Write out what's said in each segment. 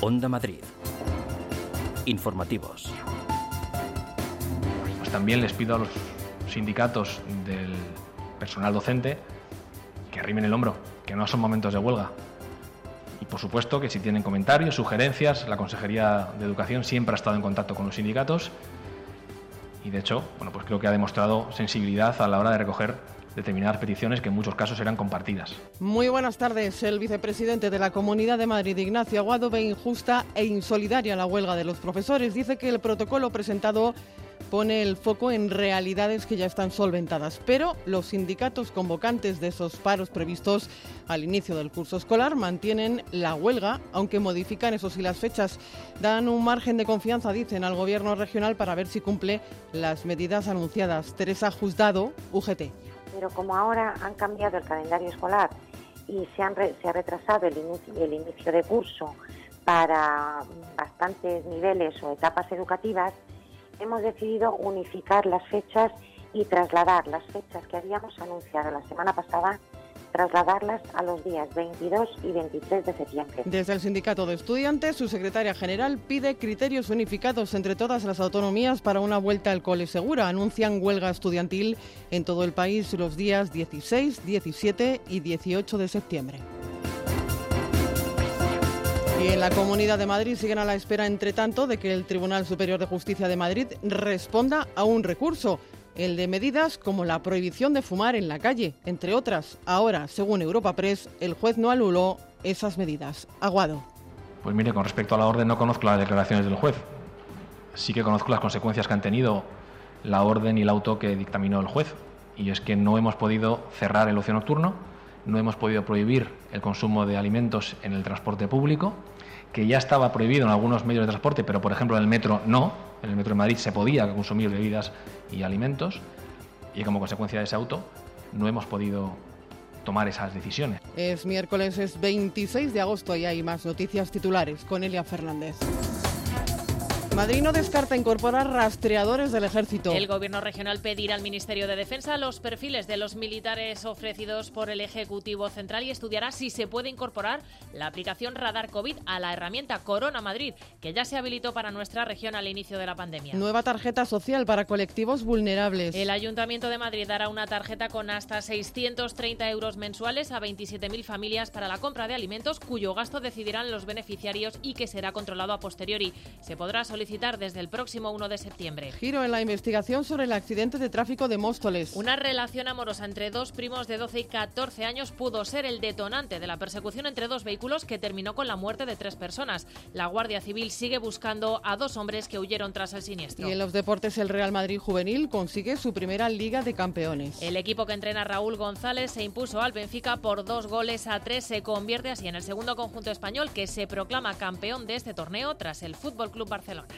Onda Madrid. Informativos. Pues también les pido a los sindicatos del personal docente que arrimen el hombro, que no son momentos de huelga. Y por supuesto que si tienen comentarios, sugerencias, la Consejería de Educación siempre ha estado en contacto con los sindicatos y de hecho, bueno, pues creo que ha demostrado sensibilidad a la hora de recoger determinadas peticiones que en muchos casos eran compartidas. Muy buenas tardes. El vicepresidente de la Comunidad de Madrid, Ignacio Aguado, ve injusta e insolidaria la huelga de los profesores. Dice que el protocolo presentado pone el foco en realidades que ya están solventadas, pero los sindicatos convocantes de esos paros previstos al inicio del curso escolar mantienen la huelga, aunque modifican eso sí las fechas. Dan un margen de confianza, dicen, al gobierno regional para ver si cumple las medidas anunciadas. Teresa Juzdado, UGT. Pero como ahora han cambiado el calendario escolar y se, ha retrasado el inicio de curso para bastantes niveles o etapas educativas, hemos decidido unificar las fechas y trasladar las fechas que habíamos anunciado la semana pasada trasladarlas a los días 22 y 23 de septiembre. Desde el Sindicato de Estudiantes, su secretaria general pide criterios unificados entre todas las autonomías para una vuelta al cole segura. Anuncian huelga estudiantil en todo el país los días 16, 17 y 18 de septiembre. Y en la Comunidad de Madrid siguen a la espera, entre tanto, de que el Tribunal Superior de Justicia de Madrid responda a un recurso, el de medidas como la prohibición de fumar en la calle, entre otras. Ahora, según Europa Press, el juez no anuló esas medidas. Aguado. Pues mire, con respecto a la orden no conozco las declaraciones del juez. Sí que conozco las consecuencias que han tenido la orden y el auto que dictaminó el juez. Y es que no hemos podido cerrar el ocio nocturno, no hemos podido prohibir el consumo de alimentos en el transporte público, que ya estaba prohibido en algunos medios de transporte, pero por ejemplo en el metro no. En el metro de Madrid se podía consumir bebidas y alimentos, y como consecuencia de ese auto no hemos podido tomar esas decisiones. Es miércoles, es 26 de agosto y hay más noticias titulares con Elia Fernández. Madrid no descarta incorporar rastreadores del ejército. El gobierno regional pedirá al Ministerio de Defensa los perfiles de los militares ofrecidos por el Ejecutivo Central y estudiará si se puede incorporar la aplicación Radar COVID a la herramienta Corona Madrid, que ya se habilitó para nuestra región al inicio de la pandemia. Nueva tarjeta social para colectivos vulnerables. El Ayuntamiento de Madrid dará una tarjeta con hasta 630 euros mensuales a 27.000 familias para la compra de alimentos cuyo gasto decidirán los beneficiarios y que será controlado a posteriori. Se podrá solicitar desde el próximo 1 de septiembre. Giro en la investigación sobre el accidente de tráfico de Móstoles. Una relación amorosa entre dos primos de 12 y 14 años pudo ser el detonante de la persecución entre dos vehículos que terminó con la muerte de tres personas. La Guardia Civil sigue buscando a dos hombres que huyeron tras el siniestro. Y en los deportes el Real Madrid Juvenil consigue su primera Liga de Campeones. El equipo que entrena Raúl González se impuso al Benfica por dos goles a tres. Se convierte así en el segundo conjunto español que se proclama campeón de este torneo tras el Fútbol Club Barcelona.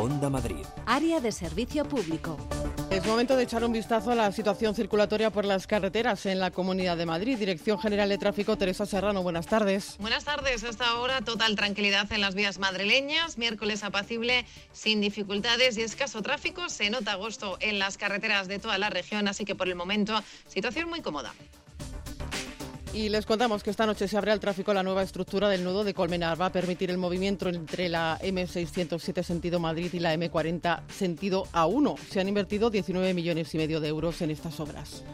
Onda Madrid. Área de servicio público. Es momento de echar un vistazo a la situación circulatoria por las carreteras en la Comunidad de Madrid. Dirección General de Tráfico, Teresa Serrano, buenas tardes. Buenas tardes. Hasta ahora, total tranquilidad en las vías madrileñas. Miércoles apacible, sin dificultades y escaso tráfico. Se nota agosto en las carreteras de toda la región, así que por el momento, situación muy cómoda. Y les contamos que esta noche se abre al tráfico la nueva estructura del nudo de Colmenar. Va a permitir el movimiento entre la M607 sentido Madrid y la M40 sentido A1. Se han invertido 19 millones y medio de euros en estas obras.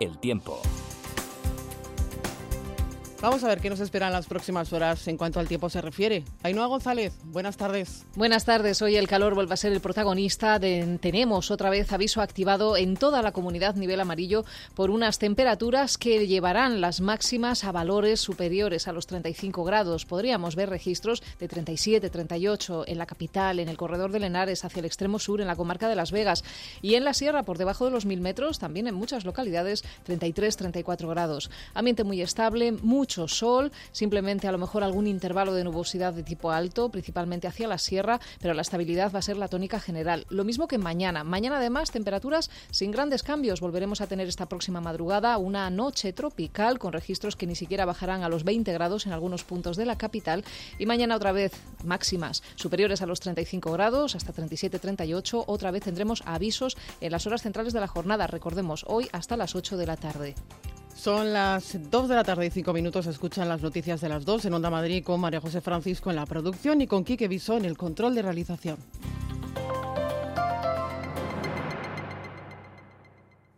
El tiempo. Vamos a ver qué nos esperan las próximas horas en cuanto al tiempo se refiere. Ainhoa González, buenas tardes. Buenas tardes. Hoy el calor vuelve a ser el protagonista. De, tenemos otra vez aviso activado en toda la comunidad nivel amarillo por unas temperaturas que llevarán las máximas a valores superiores a los 35 grados. Podríamos ver registros de 37, 38 en la capital, en el corredor de Lenares, hacia el extremo sur, en la comarca de Las Vegas. Y en la sierra, por debajo de los 1000 metros, también en muchas localidades, 33, 34 grados. Ambiente muy estable, mucho sol, simplemente a lo mejor algún intervalo de nubosidad de tipo alto, principalmente hacia la sierra, pero la estabilidad va a ser la tónica general. Lo mismo que mañana. Mañana además temperaturas sin grandes cambios. Volveremos a tener esta próxima madrugada una noche tropical con registros que ni siquiera bajarán a los 20 grados en algunos puntos de la capital y mañana otra vez máximas superiores a los 35 grados hasta 37-38. Otra vez tendremos avisos en las horas centrales de la jornada. Recordemos, hoy hasta las 8 de la tarde. Son las 2 de la tarde y 5 minutos. Escuchan las noticias de las 2 en Onda Madrid con María José Francisco en la producción y con Quique Viso en el control de realización.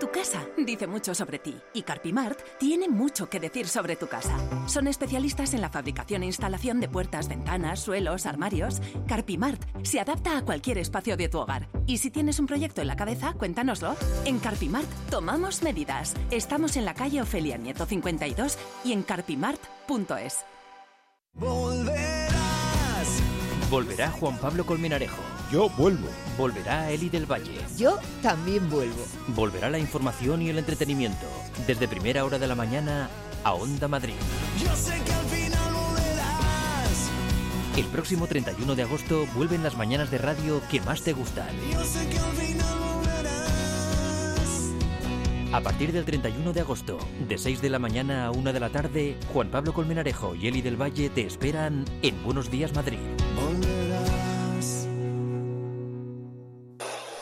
Tu casa dice mucho sobre ti y Carpimart tiene mucho que decir sobre tu casa. Son especialistas en la fabricación e instalación de puertas, ventanas, suelos, armarios. Carpimart se adapta a cualquier espacio de tu hogar. Y si tienes un proyecto en la cabeza, cuéntanoslo. En Carpimart tomamos medidas. Estamos en la calle Ofelia Nieto 52 y en carpimart.es. Volverá Juan Pablo Colmenarejo. Yo vuelvo. Volverá Eli del Valle. Yo también vuelvo. Volverá la información y el entretenimiento. Desde primera hora de la mañana a Onda Madrid. Yo sé que al final volverás. El próximo 31 de agosto vuelven las mañanas de radio que más te gustan. Yo sé que al final volverás. A partir del 31 de agosto, de 6 de la mañana a 1 de la tarde, Juan Pablo Colmenarejo y Eli del Valle te esperan en Buenos Días Madrid.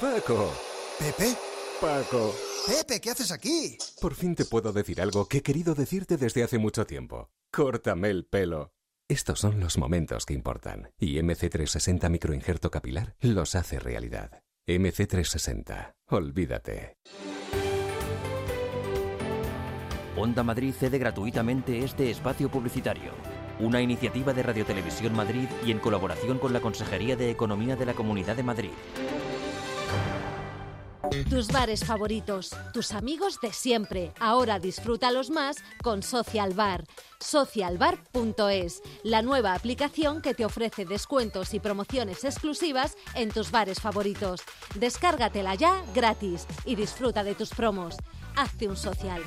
Paco. ¿Pepe? Paco. Pepe, ¿qué haces aquí? Por fin te puedo decir algo que he querido decirte desde hace mucho tiempo. Córtame el pelo. Estos son los momentos que importan. Y MC360 Microinjerto Capilar los hace realidad. MC360. Olvídate. Onda Madrid cede gratuitamente este espacio publicitario. Una iniciativa de Radio Televisión Madrid y en colaboración con la Consejería de Economía de la Comunidad de Madrid. Tus bares favoritos, tus amigos de siempre. Ahora disfrútalos más con Social Bar. Socialbar.es, la nueva aplicación que te ofrece descuentos y promociones exclusivas en tus bares favoritos. Descárgatela ya gratis y disfruta de tus promos. Hazte un social.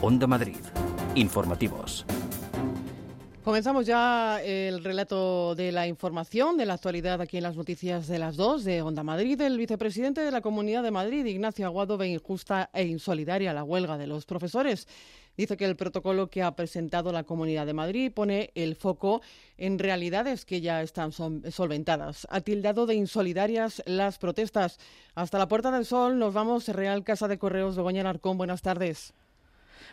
Onda Madrid. Informativos. Comenzamos ya el relato de la información, de la actualidad aquí en las noticias de las dos de Onda Madrid. El vicepresidente de la Comunidad de Madrid, Ignacio Aguado, ve injusta e insolidaria la huelga de los profesores. Dice que el protocolo que ha presentado la Comunidad de Madrid pone el foco en realidades que ya están solventadas. Ha tildado de insolidarias las protestas. Hasta la Puerta del Sol nos vamos, Real Casa de Correos, Begoña Alarcón. Buenas tardes.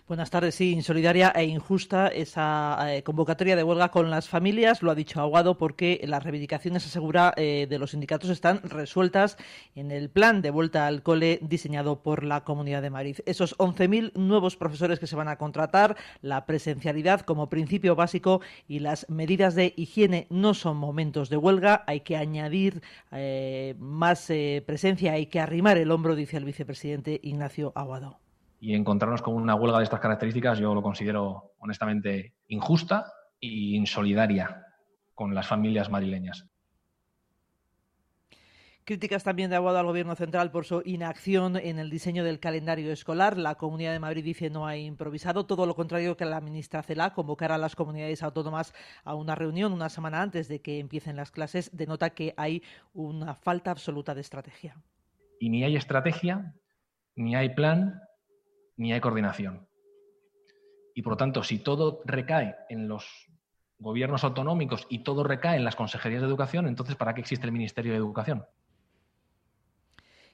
Buenas tardes. Sí, insolidaria e injusta esa eh, convocatoria de huelga con las familias, lo ha dicho Aguado, porque las reivindicaciones, asegura, eh, de los sindicatos están resueltas en el plan de vuelta al cole diseñado por la Comunidad de Madrid. Esos 11.000 nuevos profesores que se van a contratar, la presencialidad como principio básico y las medidas de higiene no son momentos de huelga. Hay que añadir eh, más presencia, hay que arrimar el hombro, dice el vicepresidente Ignacio Aguado y encontrarnos con una huelga de estas características yo lo considero honestamente injusta e insolidaria con las familias madrileñas. Críticas también de Aguado al Gobierno Central por su inacción en el diseño del calendario escolar. La Comunidad de Madrid dice no ha improvisado, todo lo contrario que la ministra Cela convocar a las comunidades autónomas a una reunión una semana antes de que empiecen las clases denota que hay una falta absoluta de estrategia. Y ni hay estrategia, ni hay plan, ni hay coordinación. Y por lo tanto, si todo recae en los gobiernos autonómicos y todo recae en las consejerías de educación, entonces ¿para qué existe el Ministerio de Educación?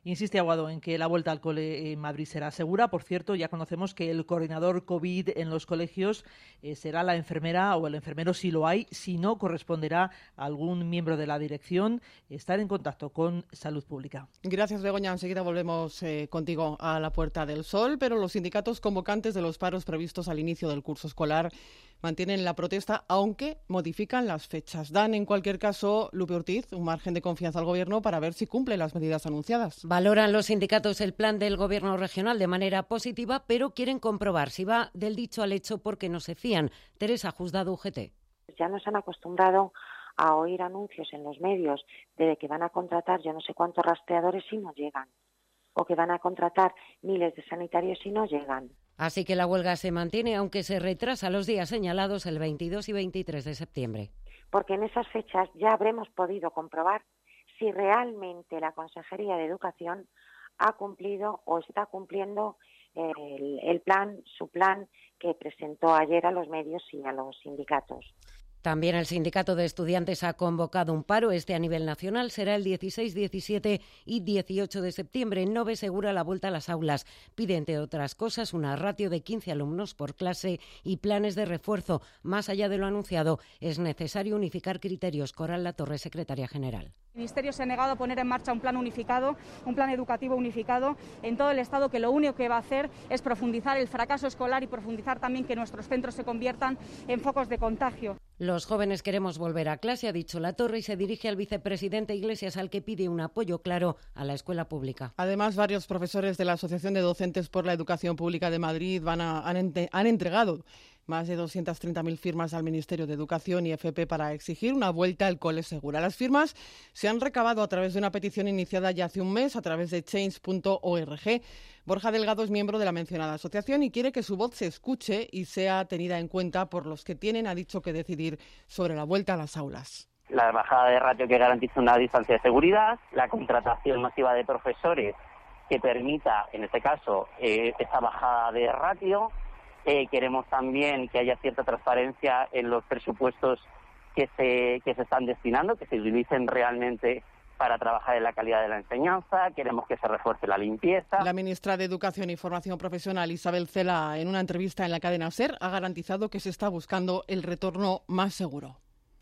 Insiste Aguado en que la vuelta al cole en Madrid será segura. Por cierto, ya conocemos que el coordinador COVID en los colegios eh, será la enfermera o el enfermero si lo hay. Si no, corresponderá a algún miembro de la dirección estar en contacto con salud pública. Gracias, Begoña. Enseguida volvemos eh, contigo a la Puerta del Sol, pero los sindicatos convocantes de los paros previstos al inicio del curso escolar mantienen la protesta, aunque modifican las fechas. Dan, en cualquier caso, Lupe Ortiz, un margen de confianza al Gobierno para ver si cumple las medidas anunciadas. Valoran los sindicatos el plan del Gobierno regional de manera positiva, pero quieren comprobar si va del dicho al hecho porque no se fían. Teresa Juzgado, UGT. Ya nos han acostumbrado a oír anuncios en los medios de que van a contratar yo no sé cuántos rastreadores y no llegan, o que van a contratar miles de sanitarios y no llegan. Así que la huelga se mantiene, aunque se retrasa los días señalados el 22 y 23 de septiembre. Porque en esas fechas ya habremos podido comprobar si realmente la Consejería de Educación ha cumplido o está cumpliendo el, el plan, su plan que presentó ayer a los medios y a los sindicatos. También el Sindicato de Estudiantes ha convocado un paro. Este a nivel nacional será el 16, 17 y 18 de septiembre. Nove segura la vuelta a las aulas. Pide, entre otras cosas, una ratio de 15 alumnos por clase y planes de refuerzo. Más allá de lo anunciado, es necesario unificar criterios. Coral La Torre, secretaria general. El Ministerio se ha negado a poner en marcha un plan unificado, un plan educativo unificado en todo el Estado que lo único que va a hacer es profundizar el fracaso escolar y profundizar también que nuestros centros se conviertan en focos de contagio. Los jóvenes queremos volver a clase, ha dicho La Torre, y se dirige al vicepresidente Iglesias, al que pide un apoyo claro a la escuela pública. Además, varios profesores de la Asociación de Docentes por la Educación Pública de Madrid van a, han, han entregado más de 230.000 firmas al Ministerio de Educación y FP para exigir una vuelta al cole segura. Las firmas se han recabado a través de una petición iniciada ya hace un mes a través de change.org. Borja Delgado es miembro de la mencionada asociación y quiere que su voz se escuche y sea tenida en cuenta por los que tienen, ha dicho, que decidir sobre la vuelta a las aulas. La bajada de ratio que garantice una distancia de seguridad, la contratación masiva de profesores que permita, en este caso, eh, esta bajada de ratio, eh, queremos también que haya cierta transparencia en los presupuestos que se, que se están destinando, que se utilicen realmente para trabajar en la calidad de la enseñanza, queremos que se refuerce la limpieza. La ministra de Educación y Formación Profesional, Isabel Cela, en una entrevista en la cadena SER, ha garantizado que se está buscando el retorno más seguro.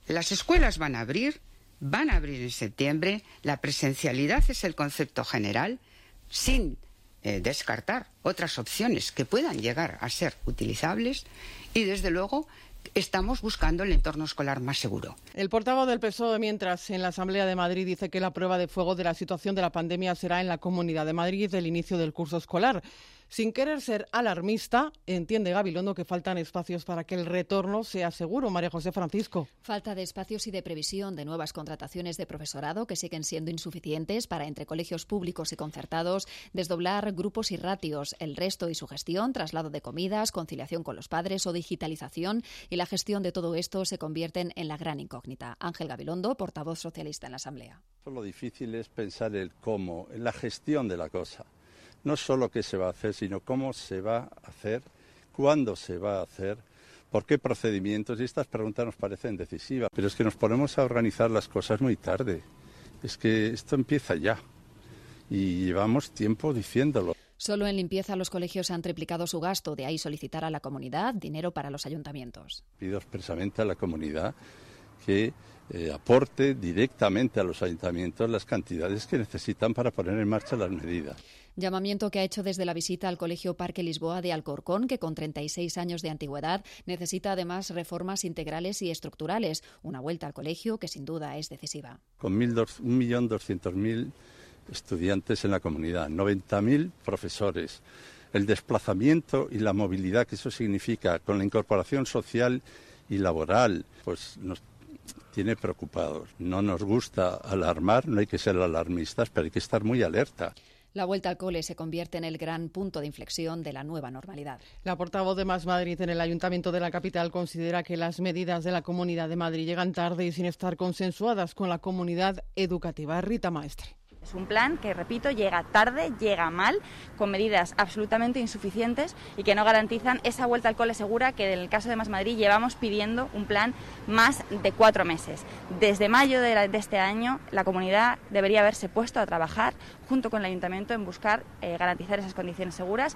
Las escuelas van a abrir, van a abrir en septiembre, la presencialidad es el concepto general, sin eh, descartar otras opciones que puedan llegar a ser utilizables y, desde luego, estamos buscando el entorno escolar más seguro. El portavoz del PSOE, mientras en la Asamblea de Madrid dice que la prueba de fuego de la situación de la pandemia será en la Comunidad de Madrid el inicio del curso escolar. Sin querer ser alarmista, entiende Gabilondo que faltan espacios para que el retorno sea seguro. María José Francisco. Falta de espacios y de previsión de nuevas contrataciones de profesorado que siguen siendo insuficientes para entre colegios públicos y concertados, desdoblar grupos y ratios, el resto y su gestión, traslado de comidas, conciliación con los padres o digitalización y la gestión de todo esto se convierten en la gran incógnita. Ángel Gabilondo, portavoz socialista en la Asamblea. Lo difícil es pensar el cómo, en la gestión de la cosa no solo qué se va a hacer, sino cómo se va a hacer, cuándo se va a hacer, por qué procedimientos. Y estas preguntas nos parecen decisivas. Pero es que nos ponemos a organizar las cosas muy tarde. Es que esto empieza ya. Y llevamos tiempo diciéndolo. Solo en limpieza los colegios han triplicado su gasto, de ahí solicitar a la comunidad dinero para los ayuntamientos. Pido expresamente a la comunidad que eh, aporte directamente a los ayuntamientos las cantidades que necesitan para poner en marcha las medidas. Llamamiento que ha hecho desde la visita al Colegio Parque Lisboa de Alcorcón, que con 36 años de antigüedad necesita además reformas integrales y estructurales. Una vuelta al colegio que sin duda es decisiva. Con 1.200.000 estudiantes en la comunidad, 90.000 profesores, el desplazamiento y la movilidad que eso significa con la incorporación social y laboral, pues nos tiene preocupados. No nos gusta alarmar, no hay que ser alarmistas, pero hay que estar muy alerta. La vuelta al cole se convierte en el gran punto de inflexión de la nueva normalidad. La portavoz de Más Madrid en el Ayuntamiento de la capital considera que las medidas de la Comunidad de Madrid llegan tarde y sin estar consensuadas con la comunidad educativa. Rita Maestre. Es un plan que, repito, llega tarde, llega mal, con medidas absolutamente insuficientes y que no garantizan esa vuelta al cole segura que en el caso de Más Madrid llevamos pidiendo un plan más de cuatro meses. Desde mayo de, este año la comunidad debería haberse puesto a trabajar junto con el ayuntamiento en buscar eh, garantizar esas condiciones seguras.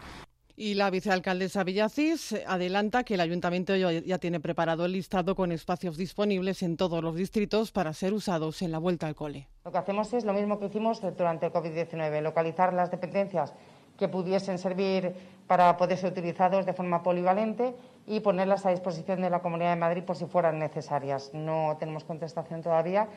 Y la vicealcaldesa Villacís adelanta que el ayuntamiento ya tiene preparado el listado con espacios disponibles en todos los distritos para ser usados en la vuelta al cole. Lo que hacemos es lo mismo que hicimos durante el COVID-19, localizar las dependencias que pudiesen servir para poder ser utilizados de forma polivalente y ponerlas a disposición de la Comunidad de Madrid por si fueran necesarias. No tenemos contestación todavía,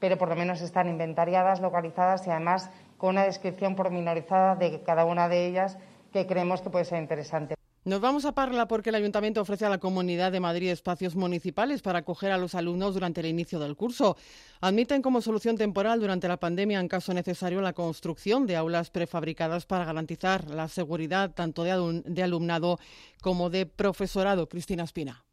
pero por lo menos están inventariadas, localizadas y además con una descripción pormenorizada de cada una de ellas que creemos que puede ser interesante. Nos vamos a Parla porque el Ayuntamiento ofrece a la Comunidad de Madrid espacios municipales para acoger a los alumnos durante el inicio del curso. Admiten como solución temporal durante la pandemia, en caso necesario, la construcción de aulas prefabricadas para garantizar la seguridad tanto de, alumnado como de profesorado. Cristina Espina.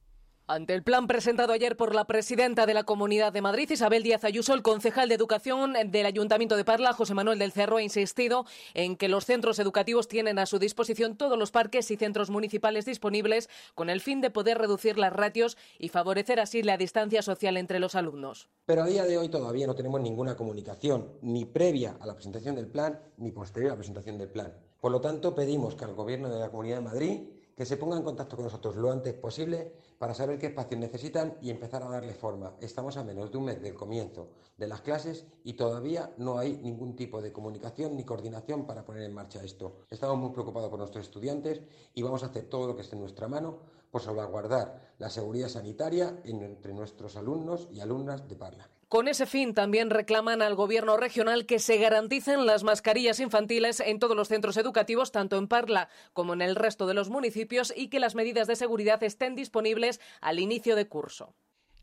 Ante el plan presentado ayer por la presidenta de la Comunidad de Madrid, Isabel Díaz Ayuso, el concejal de Educación del Ayuntamiento de Parla, José Manuel del Cerro, ha insistido en que los centros educativos tienen a su disposición todos los parques y centros municipales disponibles con el fin de poder reducir las ratios y favorecer así la distancia social entre los alumnos. Pero a día de hoy todavía no tenemos ninguna comunicación, ni previa a la presentación del plan, ni posterior a la presentación del plan. Por lo tanto, pedimos que al Gobierno de la Comunidad de Madrid que se ponga en contacto con nosotros lo antes posible para saber qué espacios necesitan y empezar a darle forma. Estamos a menos de un mes del comienzo de las clases y todavía no hay ningún tipo de comunicación ni coordinación para poner en marcha esto. Estamos muy preocupados por nuestros estudiantes y vamos a hacer todo lo que esté en nuestra mano por salvaguardar la seguridad sanitaria entre nuestros alumnos y alumnas de Parla. Con ese fin también reclaman al Gobierno regional que se garanticen las mascarillas infantiles en todos los centros educativos, tanto en Parla como en el resto de los municipios, y que las medidas de seguridad estén disponibles al inicio de curso.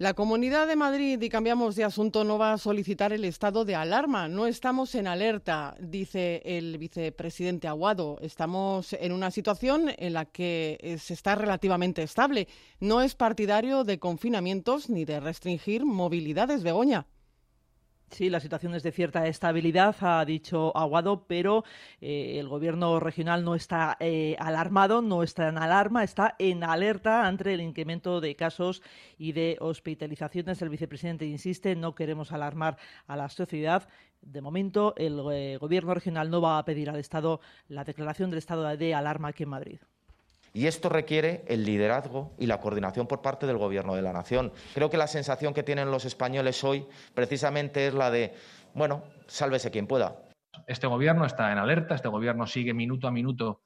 La Comunidad de Madrid, y cambiamos de asunto, no va a solicitar el estado de alarma. No estamos en alerta, dice el vicepresidente Aguado. Estamos en una situación en la que se está relativamente estable. No es partidario de confinamientos ni de restringir movilidades, Begoña. Sí, la situación es de cierta estabilidad, ha dicho Aguado, pero eh, el gobierno regional no está eh, alarmado, no está en alarma, está en alerta ante el incremento de casos y de hospitalizaciones. El vicepresidente insiste, no queremos alarmar a la sociedad. De momento, el eh, gobierno regional no va a pedir al Estado la declaración del estado de alarma aquí en Madrid. Y esto requiere el liderazgo y la coordinación por parte del Gobierno de la Nación. Creo que la sensación que tienen los españoles hoy precisamente es la de, bueno, sálvese quien pueda. Este Gobierno está en alerta, este Gobierno sigue minuto a minuto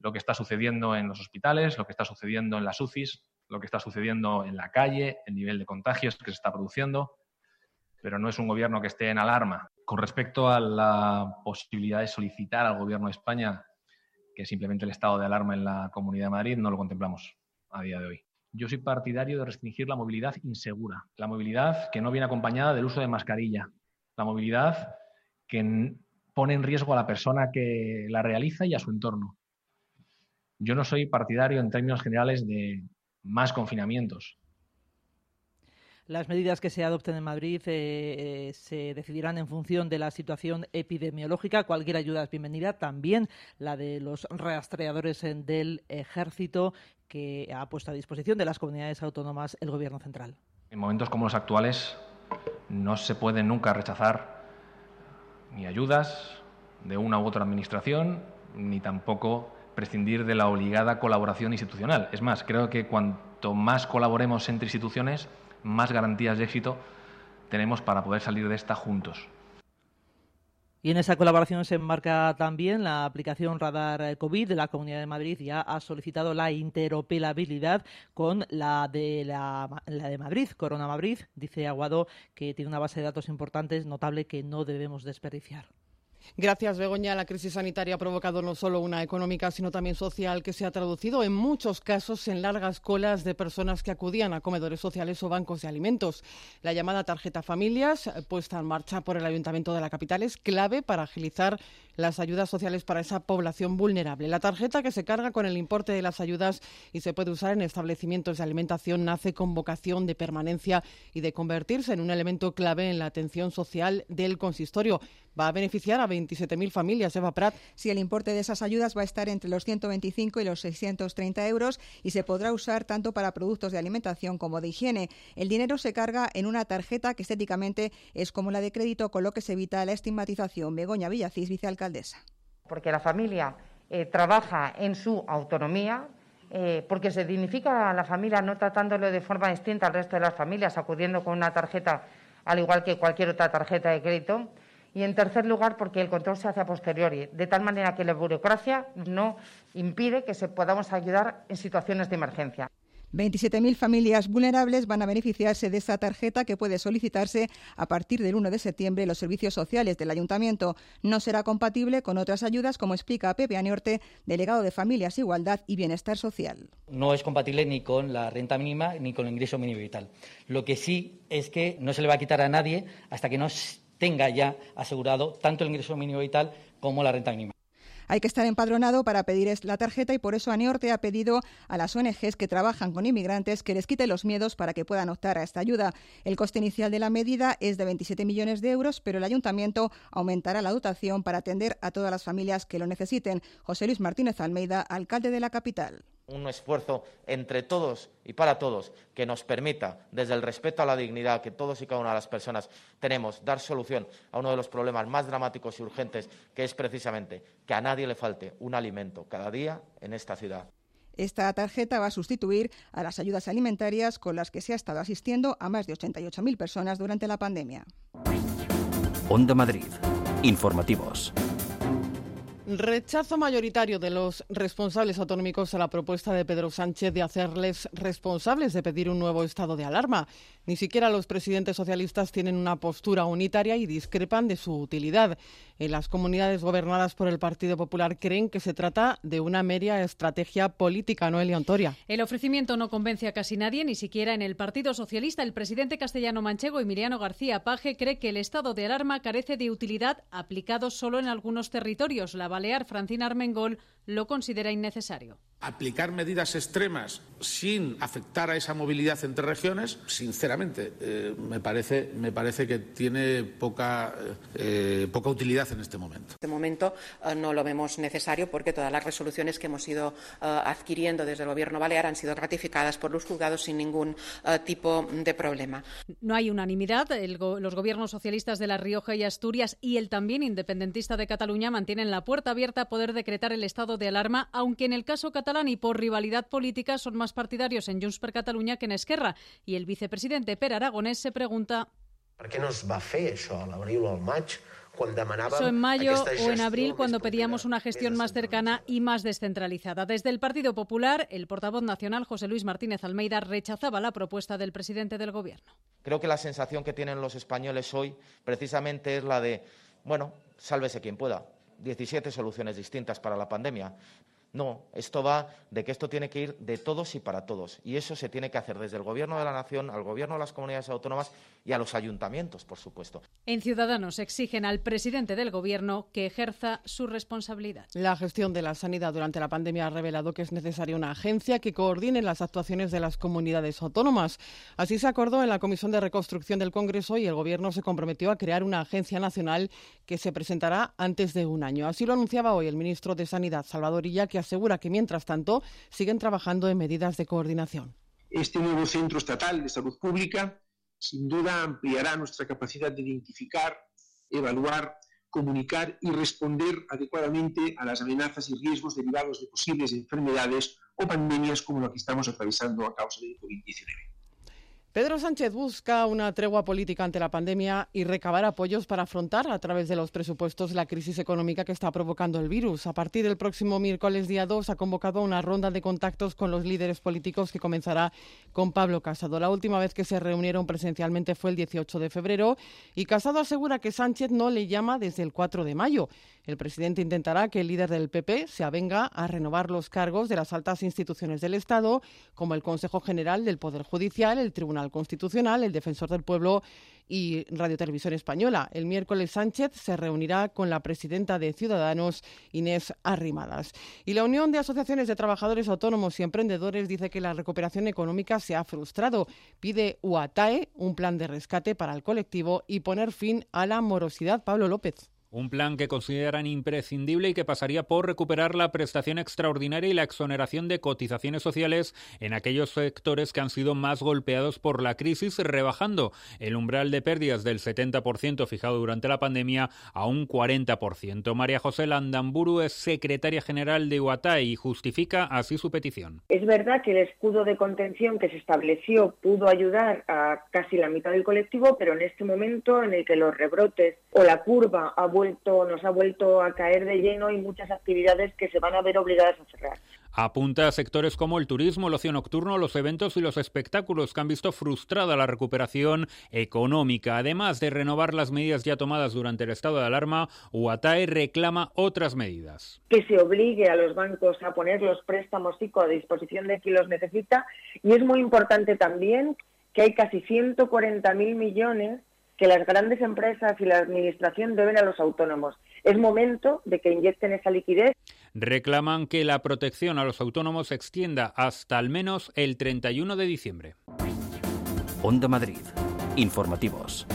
lo que está sucediendo en los hospitales, lo que está sucediendo en las UCIs, lo que está sucediendo en la calle, el nivel de contagios que se está produciendo, pero no es un Gobierno que esté en alarma. Con respecto a la posibilidad de solicitar al Gobierno de España que simplemente el estado de alarma en la Comunidad de Madrid no lo contemplamos a día de hoy. Yo soy partidario de restringir la movilidad insegura, la movilidad que no viene acompañada del uso de mascarilla, la movilidad que pone en riesgo a la persona que la realiza y a su entorno. Yo no soy partidario en términos generales de más confinamientos. Las medidas que se adopten en Madrid eh, eh, se decidirán en función de la situación epidemiológica. Cualquier ayuda es bienvenida, también la de los rastreadores del ejército que ha puesto a disposición de las comunidades autónomas el Gobierno central. En momentos como los actuales no se puede nunca rechazar ni ayudas de una u otra administración, ni tampoco prescindir de la obligada colaboración institucional. Es más, creo que cuanto más colaboremos entre instituciones, más garantías de éxito tenemos para poder salir de esta juntos. Y en esa colaboración se enmarca también la aplicación Radar COVID la Comunidad de Madrid. Ya ha solicitado la interoperabilidad con la de, la, la de Madrid, Corona Madrid. Dice Aguado que tiene una base de datos importante, notable, que no debemos desperdiciar. Gracias, Begoña. La crisis sanitaria ha provocado no solo una económica, sino también social, que se ha traducido en muchos casos en largas colas de personas que acudían a comedores sociales o bancos de alimentos. La llamada tarjeta familias, puesta en marcha por el Ayuntamiento de la capital, es clave para agilizar las ayudas sociales para esa población vulnerable. La tarjeta que se carga con el importe de las ayudas y se puede usar en establecimientos de alimentación nace con vocación de permanencia y de convertirse en un elemento clave en la atención social del consistorio. Va a beneficiar a 27.000 familias, Eva Prat. Si el importe de esas ayudas va a estar entre los 125 y los 630 euros y se podrá usar tanto para productos de alimentación como de higiene. El dinero se carga en una tarjeta que estéticamente es como la de crédito, con lo que se evita la estigmatización. Begoña Villacís, vicealcaldesa. Porque la familia eh, trabaja en su autonomía, eh, porque se dignifica a la familia no tratándolo de forma distinta al resto de las familias, acudiendo con una tarjeta al igual que cualquier otra tarjeta de crédito. Y en tercer lugar, porque el control se hace a posteriori, de tal manera que la burocracia no impide que se podamos ayudar en situaciones de emergencia. 27.000 familias vulnerables van a beneficiarse de esta tarjeta que puede solicitarse a partir del 1 de septiembre en los servicios sociales del ayuntamiento. No será compatible con otras ayudas, como explica Pepe Aniorte, delegado de Familias, Igualdad y Bienestar Social. No es compatible ni con la renta mínima ni con el ingreso mínimo vital. Lo que sí es que no se le va a quitar a nadie hasta que no tenga ya asegurado tanto el ingreso mínimo vital como la renta mínima. Hay que estar empadronado para pedir la tarjeta y por eso Aneorte ha pedido a las ONGs que trabajan con inmigrantes que les quite los miedos para que puedan optar a esta ayuda. El coste inicial de la medida es de 27 millones de euros, pero el ayuntamiento aumentará la dotación para atender a todas las familias que lo necesiten. José Luis Martínez Almeida, alcalde de la capital un esfuerzo entre todos y para todos que nos permita, desde el respeto a la dignidad que todos y cada una de las personas tenemos, dar solución a uno de los problemas más dramáticos y urgentes, que es precisamente que a nadie le falte un alimento cada día en esta ciudad. Esta tarjeta va a sustituir a las ayudas alimentarias con las que se ha estado asistiendo a más de 88.000 personas durante la pandemia. Onda Madrid. Informativos. Rechazo mayoritario de los responsables autonómicos a la propuesta de Pedro Sánchez de hacerles responsables de pedir un nuevo estado de alarma. Ni siquiera los presidentes socialistas tienen una postura unitaria y discrepan de su utilidad. En las comunidades gobernadas por el Partido Popular creen que se trata de una media estrategia política, Noelia Antoria. El ofrecimiento no convence a casi nadie, ni siquiera en el Partido Socialista. El presidente castellano manchego, Emiliano García Paje, cree que el estado de alarma carece de utilidad aplicado solo en algunos territorios. La balear Francina Armengol lo considera innecesario. Aplicar medidas extremas sin afectar a esa movilidad entre regiones, sinceramente, eh, me, parece, me parece que tiene poca, eh, poca utilidad en este momento. En este momento eh, no lo vemos necesario porque todas las resoluciones que hemos ido adquiriendo desde el Gobierno balear han sido ratificadas por los juzgados sin ningún tipo de problema. No hay unanimidad. los gobiernos socialistas de La Rioja y Asturias y el también independentista de Cataluña mantienen la puerta abierta a poder decretar el estado de alarma, aunque en el caso catalán y por rivalidad política son más partidarios en Junts per Catalunya que en Esquerra. Y el vicepresidente Per Aragonés se pregunta ¿Por qué no es va fer això a l'abril o al maig en mayo o en abril cuando pedíamos una gestión más cercana y más descentralizada. Desde el Partido Popular, el portavoz nacional José Luis Martínez Almeida rechazaba la propuesta del presidente del Gobierno. Creo que la sensación que tienen los españoles hoy precisamente es la de, bueno, sálvese quien pueda. 17 soluciones distintas para la pandemia. No, esto va de que esto tiene que ir de todos y para todos. Y eso se tiene que hacer desde el Gobierno de la Nación, al Gobierno de las comunidades autónomas y a los ayuntamientos, por supuesto. En Ciudadanos exigen al presidente del Gobierno que ejerza su responsabilidad. La gestión de la sanidad durante la pandemia ha revelado que es necesaria una agencia que coordine las actuaciones de las comunidades autónomas. Así se acordó en la Comisión de Reconstrucción del Congreso y el Gobierno se comprometió a crear una agencia nacional que se presentará antes de un año. Así lo anunciaba hoy el ministro de Sanidad, Salvador Illa, que asegura que, mientras tanto, siguen trabajando en medidas de coordinación. Este nuevo Centro Estatal de Salud Pública sin duda ampliará nuestra capacidad de identificar, evaluar, comunicar y responder adecuadamente a las amenazas y riesgos derivados de posibles enfermedades o pandemias como la que estamos atravesando a causa del COVID-19. Pedro Sánchez busca una tregua política ante la pandemia y recabar apoyos para afrontar a través de los presupuestos la crisis económica que está provocando el virus. A partir del próximo miércoles día 2 ha convocado una ronda de contactos con los líderes políticos que comenzará con Pablo Casado. La última vez que se reunieron presencialmente fue el 18 de febrero y Casado asegura que Sánchez no le llama desde el 4 de mayo. El presidente intentará que el líder del PP se avenga a renovar los cargos de las altas instituciones del Estado, como el Consejo General del Poder Judicial, el Tribunal Constitucional, el Defensor del Pueblo y Radio Televisión Española. El miércoles Sánchez se reunirá con la presidenta de Ciudadanos, Inés Arrimadas. Y la Unión de Asociaciones de Trabajadores Autónomos y Emprendedores dice que la recuperación económica se ha frustrado. Pide UATAE un plan de rescate para el colectivo y poner fin a la morosidad. Pablo López. Un plan que consideran imprescindible y que pasaría por recuperar la prestación extraordinaria y la exoneración de cotizaciones sociales en aquellos sectores que han sido más golpeados por la crisis, rebajando el umbral de pérdidas del 70% fijado durante la pandemia a un 40%. María José Landamburu es secretaria general de UATAE y justifica así su petición. Es verdad que el escudo de contención que se estableció pudo ayudar a casi la mitad del colectivo, pero en este momento en el que los rebrotes o la curva ha vuelto nos ha vuelto a caer de lleno y muchas actividades que se van a ver obligadas a cerrar. Apunta a sectores como el turismo, el ocio nocturno, los eventos y los espectáculos que han visto frustrada la recuperación económica. Además de renovar las medidas ya tomadas durante el estado de alarma, UATAE reclama otras medidas. Que se obligue a los bancos a poner los préstamos ICO a disposición de quien los necesita y es muy importante también que hay casi 140.000 millones que las grandes empresas y la administración deben a los autónomos. Es momento de que inyecten esa liquidez. Reclaman que la protección a los autónomos se extienda hasta al menos el 31 de diciembre. Onda Madrid. Informativos.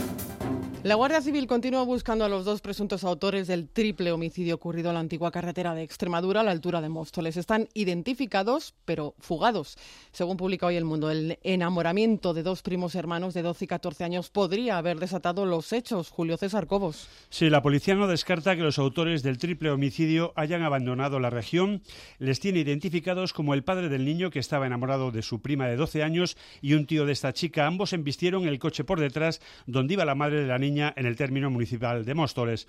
La Guardia Civil continúa buscando a los dos presuntos autores del triple homicidio ocurrido en la antigua carretera de Extremadura a la altura de Móstoles. Están identificados, pero fugados. Según publica hoy El Mundo, el enamoramiento de dos primos hermanos de 12 y 14 años podría haber desatado los hechos. Julio César Cobos. Sí, la policía no descarta que los autores del triple homicidio hayan abandonado la región. Les tiene identificados como el padre del niño que estaba enamorado de su prima de 12 años y un tío de esta chica. Ambos embistieron el coche por detrás donde iba la madre de la niña en el término municipal de Móstoles.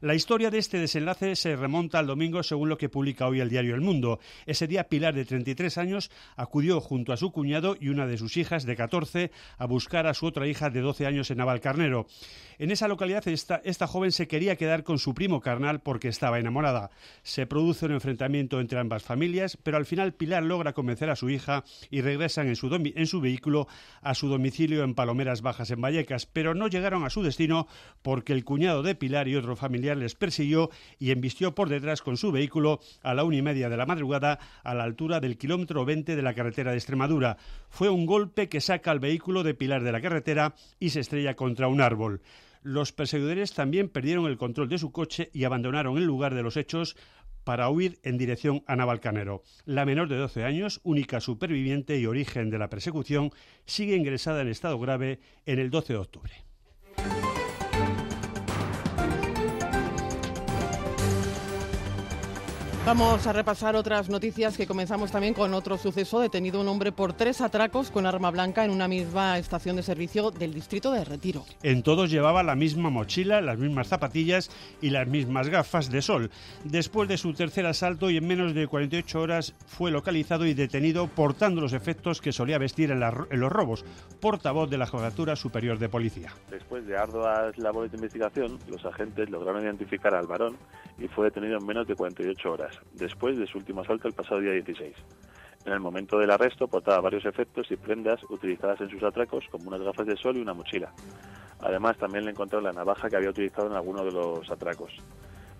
La historia de este desenlace se remonta al domingo según lo que publica hoy el diario El Mundo. Ese día Pilar, de 33 años, acudió junto a su cuñado y una de sus hijas, de 14, a buscar a su otra hija de 12 años en Navalcarnero. En esa localidad esta, esta joven se quería quedar con su primo carnal porque estaba enamorada. Se produce un enfrentamiento entre ambas familias, pero al final Pilar logra convencer a su hija y regresan en su, en su vehículo a su domicilio en Palomeras Bajas, en Vallecas, pero no llegaron a su destino porque el cuñado de Pilar y otro familiar les persiguió y embistió por detrás con su vehículo a la una y media de la madrugada a la altura del kilómetro 20 de la carretera de Extremadura. Fue un golpe que saca al vehículo de Pilar de la carretera y se estrella contra un árbol. Los perseguidores también perdieron el control de su coche y abandonaron el lugar de los hechos para huir en dirección a Navalcanero. La menor de 12 años, única superviviente y origen de la persecución, sigue ingresada en estado grave en el 12 de octubre. Vamos a repasar otras noticias que comenzamos también con otro suceso. Detenido un hombre por tres atracos con arma blanca en una misma estación de servicio del distrito de Retiro. En todos llevaba la misma mochila, las mismas zapatillas y las mismas gafas de sol. Después de su tercer asalto y en menos de 48 horas fue localizado y detenido portando los efectos que solía vestir en, en los robos. Portavoz de la Jefatura Superior de Policía. Después de arduas labores de investigación, los agentes lograron identificar al varón y fue detenido en menos de 48 horas después de su último asalto el pasado día 16. En el momento del arresto portaba varios efectos y prendas utilizadas en sus atracos, como unas gafas de sol y una mochila. Además, también le encontraron la navaja que había utilizado en alguno de los atracos.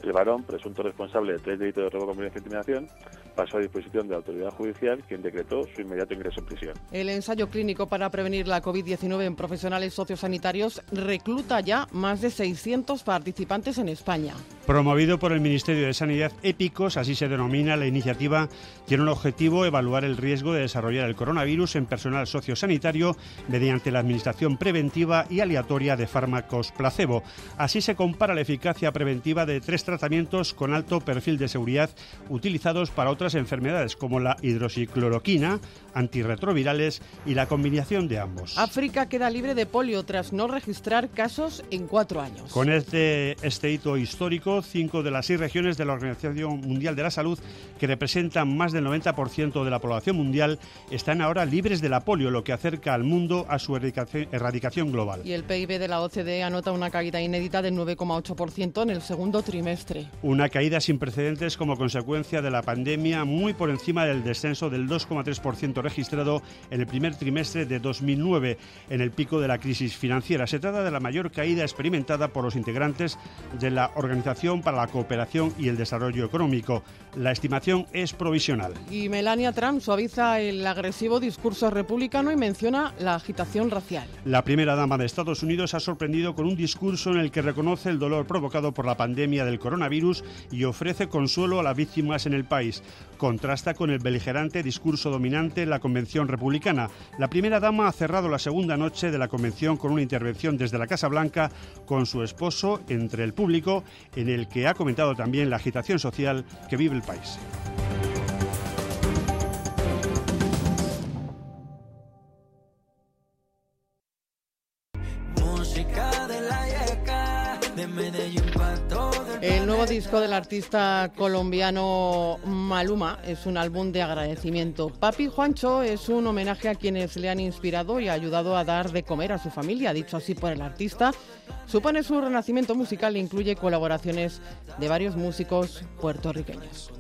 El varón, presunto responsable de tres delitos de robo con violencia e intimidación, pasó a disposición de la autoridad judicial, quien decretó su inmediato ingreso en prisión. El ensayo clínico para prevenir la COVID-19 en profesionales sociosanitarios recluta ya más de 600 participantes en España. Promovido por el Ministerio de Sanidad Épicos, así se denomina la iniciativa, tiene un objetivo evaluar el riesgo de desarrollar el coronavirus en personal sociosanitario mediante la administración preventiva y aleatoria de fármacos placebo. Así se compara la eficacia preventiva de tres tratamientos con alto perfil de seguridad utilizados para otras enfermedades como la hidroxicloroquina, antirretrovirales y la combinación de ambos. África queda libre de polio tras no registrar casos en cuatro años. Con este, este hito histórico, cinco de las seis regiones de la Organización Mundial de la Salud, que representan más del 90% de la población mundial, están ahora libres de la polio, lo que acerca al mundo a su erradicación, erradicación global. Y el PIB de la OCDE anota una caída inédita del 9,8% en el segundo trimestre. Una caída sin precedentes como consecuencia de la pandemia, muy por encima del descenso del 2,3% registrado en el primer trimestre de 2009, en el pico de la crisis financiera. Se trata de la mayor caída experimentada por los integrantes de la Organización para la Cooperación y el Desarrollo Económico. La estimación es provisional. Y Melania Trump suaviza el agresivo discurso republicano y menciona la agitación racial. La primera dama de Estados Unidos ha sorprendido con un discurso en el que reconoce el dolor provocado por la pandemia del coronavirus y ofrece consuelo a las víctimas en el país. Contrasta con el beligerante discurso dominante en la Convención Republicana. La primera dama ha cerrado la segunda noche de la convención con una intervención desde la Casa Blanca con su esposo entre el público, en el que ha comentado también la agitación social que vive el país. Música de la de Medellín el nuevo disco del artista colombiano Maluma es un álbum de agradecimiento. Papi Juancho es un homenaje a quienes le han inspirado y ayudado a dar de comer a su familia, dicho así por el artista. Supone su renacimiento musical e incluye colaboraciones de varios músicos puertorriqueños.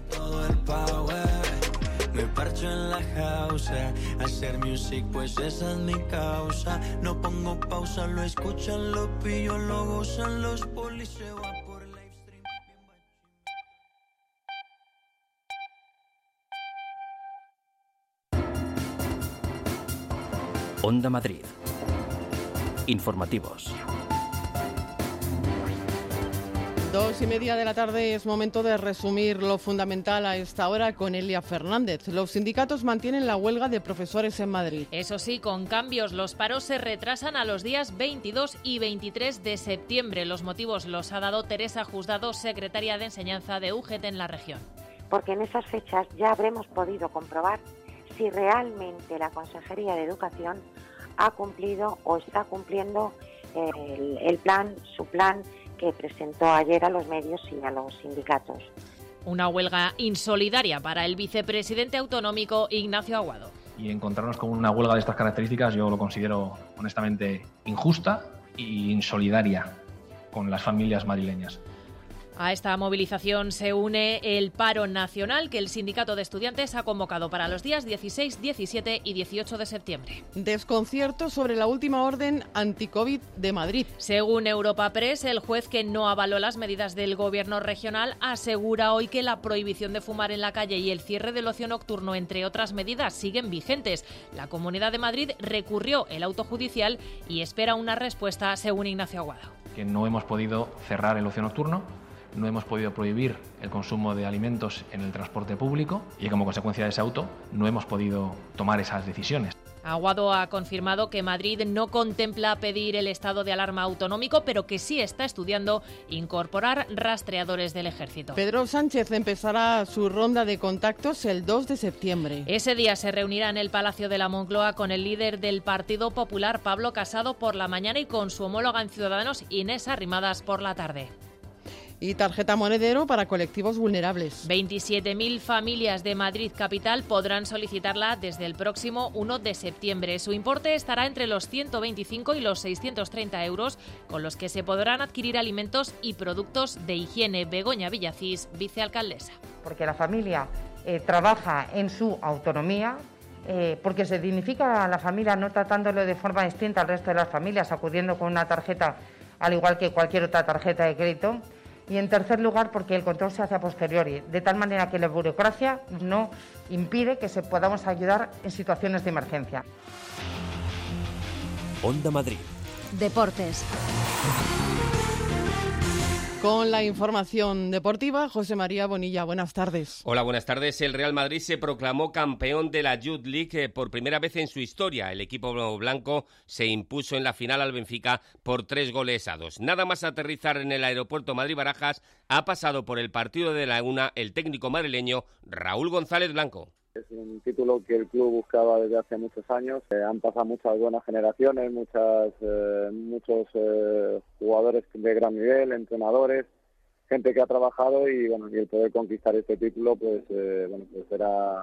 Onda Madrid. Informativos. Dos y media de la tarde es momento de resumir lo fundamental a esta hora con Elia Fernández. Los sindicatos mantienen la huelga de profesores en Madrid. Eso sí, con cambios, los paros se retrasan a los días 22 y 23 de septiembre. Los motivos los ha dado Teresa Juzgado, secretaria de Enseñanza de UGT en la región. Porque en esas fechas ya habremos podido comprobar si realmente la Consejería de Educación ha cumplido o está cumpliendo el, plan, su plan que presentó ayer a los medios y a los sindicatos. Una huelga insolidaria para el vicepresidente autonómico Ignacio Aguado. Y encontrarnos con una huelga de estas características yo lo considero honestamente injusta e insolidaria con las familias madrileñas. A esta movilización se une el paro nacional que el Sindicato de Estudiantes ha convocado para los días 16, 17 y 18 de septiembre. Desconcierto sobre la última orden anti-COVID de Madrid. Según Europa Press, el juez que no avaló las medidas del gobierno regional asegura hoy que la prohibición de fumar en la calle y el cierre del ocio nocturno, entre otras medidas, siguen vigentes. La Comunidad de Madrid recurrió el auto judicial y espera una respuesta, según Ignacio Aguado. Que no hemos podido cerrar el ocio nocturno no hemos podido prohibir el consumo de alimentos en el transporte público y como consecuencia de ese auto no hemos podido tomar esas decisiones. Aguado ha confirmado que Madrid no contempla pedir el estado de alarma autonómico, pero que sí está estudiando incorporar rastreadores del ejército. Pedro Sánchez empezará su ronda de contactos el 2 de septiembre. Ese día se reunirá en el Palacio de la Moncloa con el líder del Partido Popular, Pablo Casado, por la mañana y con su homóloga en Ciudadanos, Inés Arrimadas, por la tarde y tarjeta monedero para colectivos vulnerables. 27.000 familias de Madrid Capital podrán solicitarla desde el próximo 1 de septiembre. Su importe estará entre los 125 y los 630 euros, con los que se podrán adquirir alimentos y productos de higiene. Begoña Villacís, vicealcaldesa. Porque la familia eh, trabaja en su autonomía, eh, porque se dignifica a la familia no tratándolo de forma distinta al resto de las familias, acudiendo con una tarjeta al igual que cualquier otra tarjeta de crédito y en tercer lugar porque el control se hace a posteriori, de tal manera que la burocracia no impide que se podamos ayudar en situaciones de emergencia. Onda Madrid. Deportes. Con la información deportiva, José María Bonilla, buenas tardes. Hola, buenas tardes. El Real Madrid se proclamó campeón de la Youth League eh, por primera vez en su historia. El equipo blanco se impuso en la final al Benfica por tres goles a dos. Nada más aterrizar en el aeropuerto Madrid-Barajas, ha pasado por el partido de la UNA el técnico madrileño Raúl González Blanco. Es un título que el club buscaba desde hace muchos años. Eh, han pasado muchas buenas generaciones, muchas, eh, muchos eh, jugadores de gran nivel, entrenadores, gente que ha trabajado y bueno, y el poder conquistar este título, pues bueno, pues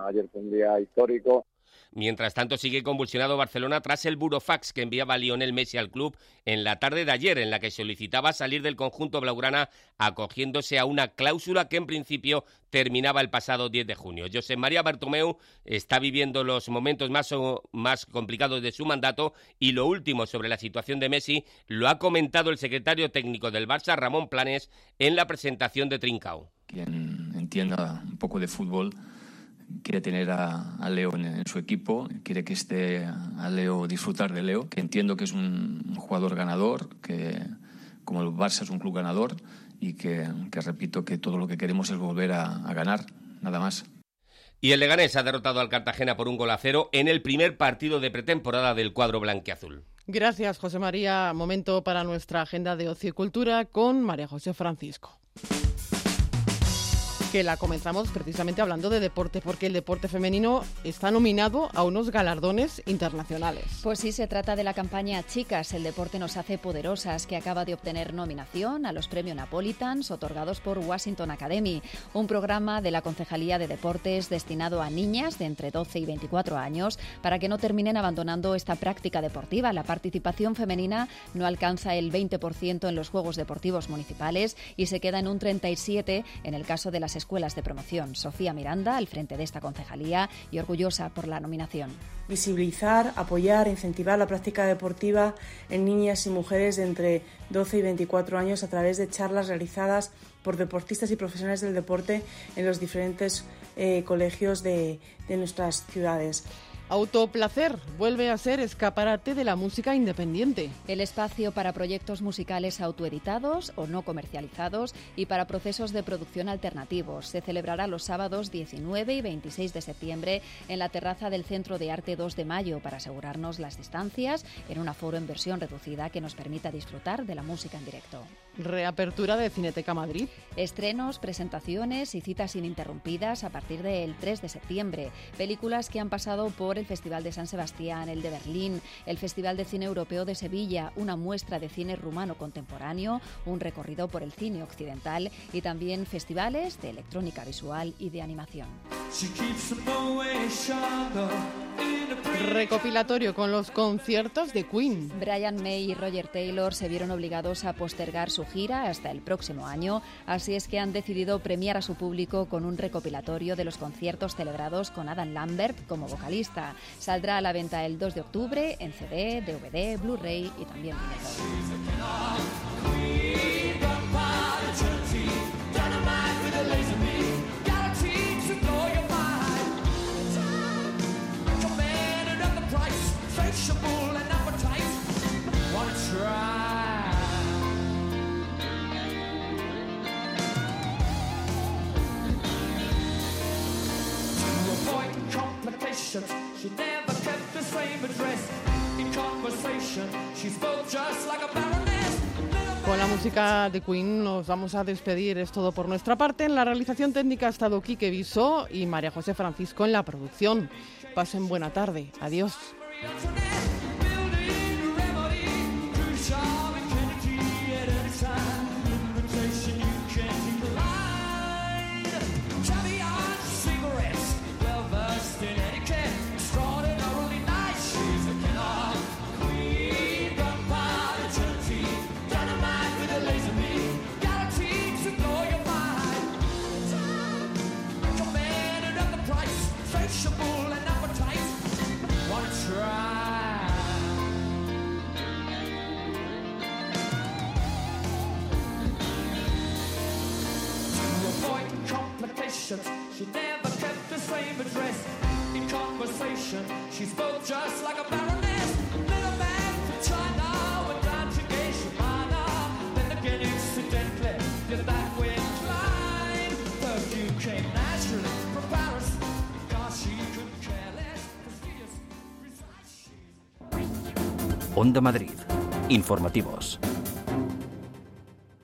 ayer fue un día histórico. Mientras tanto, sigue convulsionado Barcelona tras el burofax que enviaba Lionel Messi al club en la tarde de ayer, en la que solicitaba salir del conjunto blaugrana acogiéndose a una cláusula que en principio terminaba el pasado 10 de junio. José María Bartomeu está viviendo los momentos más, más complicados de su mandato y lo último sobre la situación de Messi lo ha comentado el secretario técnico del Barça, Ramón Planes, en la presentación de Trincao. Quien entienda un poco de fútbol quiere tener a, Leo en, su equipo, quiere que esté a Leo disfrutar de Leo, que entiendo que es un, jugador ganador, que como el Barça es un club ganador y que, repito que todo lo que queremos es volver a, a ganar, nada más. Y el Leganés ha derrotado al Cartagena por un gol a cero en el primer partido de pretemporada del cuadro blanquiazul. Gracias, José María. Momento para nuestra agenda de ocio y cultura con María José Francisco. Que la comenzamos precisamente hablando de deporte, porque el deporte femenino está nominado a unos galardones internacionales. Pues sí, se trata de la campaña Chicas, el deporte nos hace poderosas, que acaba de obtener nominación a los premios Napolitans otorgados por Washington Academy, un programa de la Concejalía de Deportes destinado a niñas de entre 12 y 24 años para que no terminen abandonando esta práctica deportiva. La participación femenina no alcanza el 20% en los Juegos Deportivos Municipales y se queda en un 37% en el caso de las escuelas de promoción. Sofía Miranda, al frente de esta concejalía y orgullosa por la nominación. Visibilizar, apoyar incentivar la práctica deportiva en niñas y mujeres de entre 12 y 24 años a través de charlas realizadas por deportistas y profesionales del deporte en los diferentes eh, colegios de nuestras ciudades. Autoplacer vuelve a ser escaparate de la música independiente. El espacio para proyectos musicales autoeditados o no comercializados y para procesos de producción alternativos se celebrará los sábados 19 y 26 de septiembre en la terraza del Centro de Arte 2 de Mayo para asegurarnos las distancias en un aforo en versión reducida que nos permita disfrutar de la música en directo. Reapertura de Cineteca Madrid. Estrenos, presentaciones y citas ininterrumpidas a partir del 3 de septiembre. Películas que han pasado por el Festival de San Sebastián, el de Berlín, el Festival de Cine Europeo de Sevilla, una muestra de cine rumano contemporáneo, un recorrido por el cine occidental y también festivales de electrónica visual y de animación. Recopilatorio con los conciertos de Queen. Brian May y Roger Taylor se vieron obligados a postergar su gira hasta el próximo año, así es que han decidido premiar a su público con un recopilatorio de los conciertos celebrados con Adam Lambert como vocalista. Saldrá a la venta el 2 de octubre en CD, DVD, Blu-ray y también Con la música de Queen nos vamos a despedir. Es todo por nuestra parte. En la realización técnica ha estado Quique Viso y María José Francisco en la producción. Pasen buena tarde. Adiós. She never kept the same address. In conversation, she spoke just like a baroness. Little man from China went down to. Then again, incidentally, inclined. Perfume came naturally from Paris. Cause she couldn't care less. Onda Madrid. Informativos.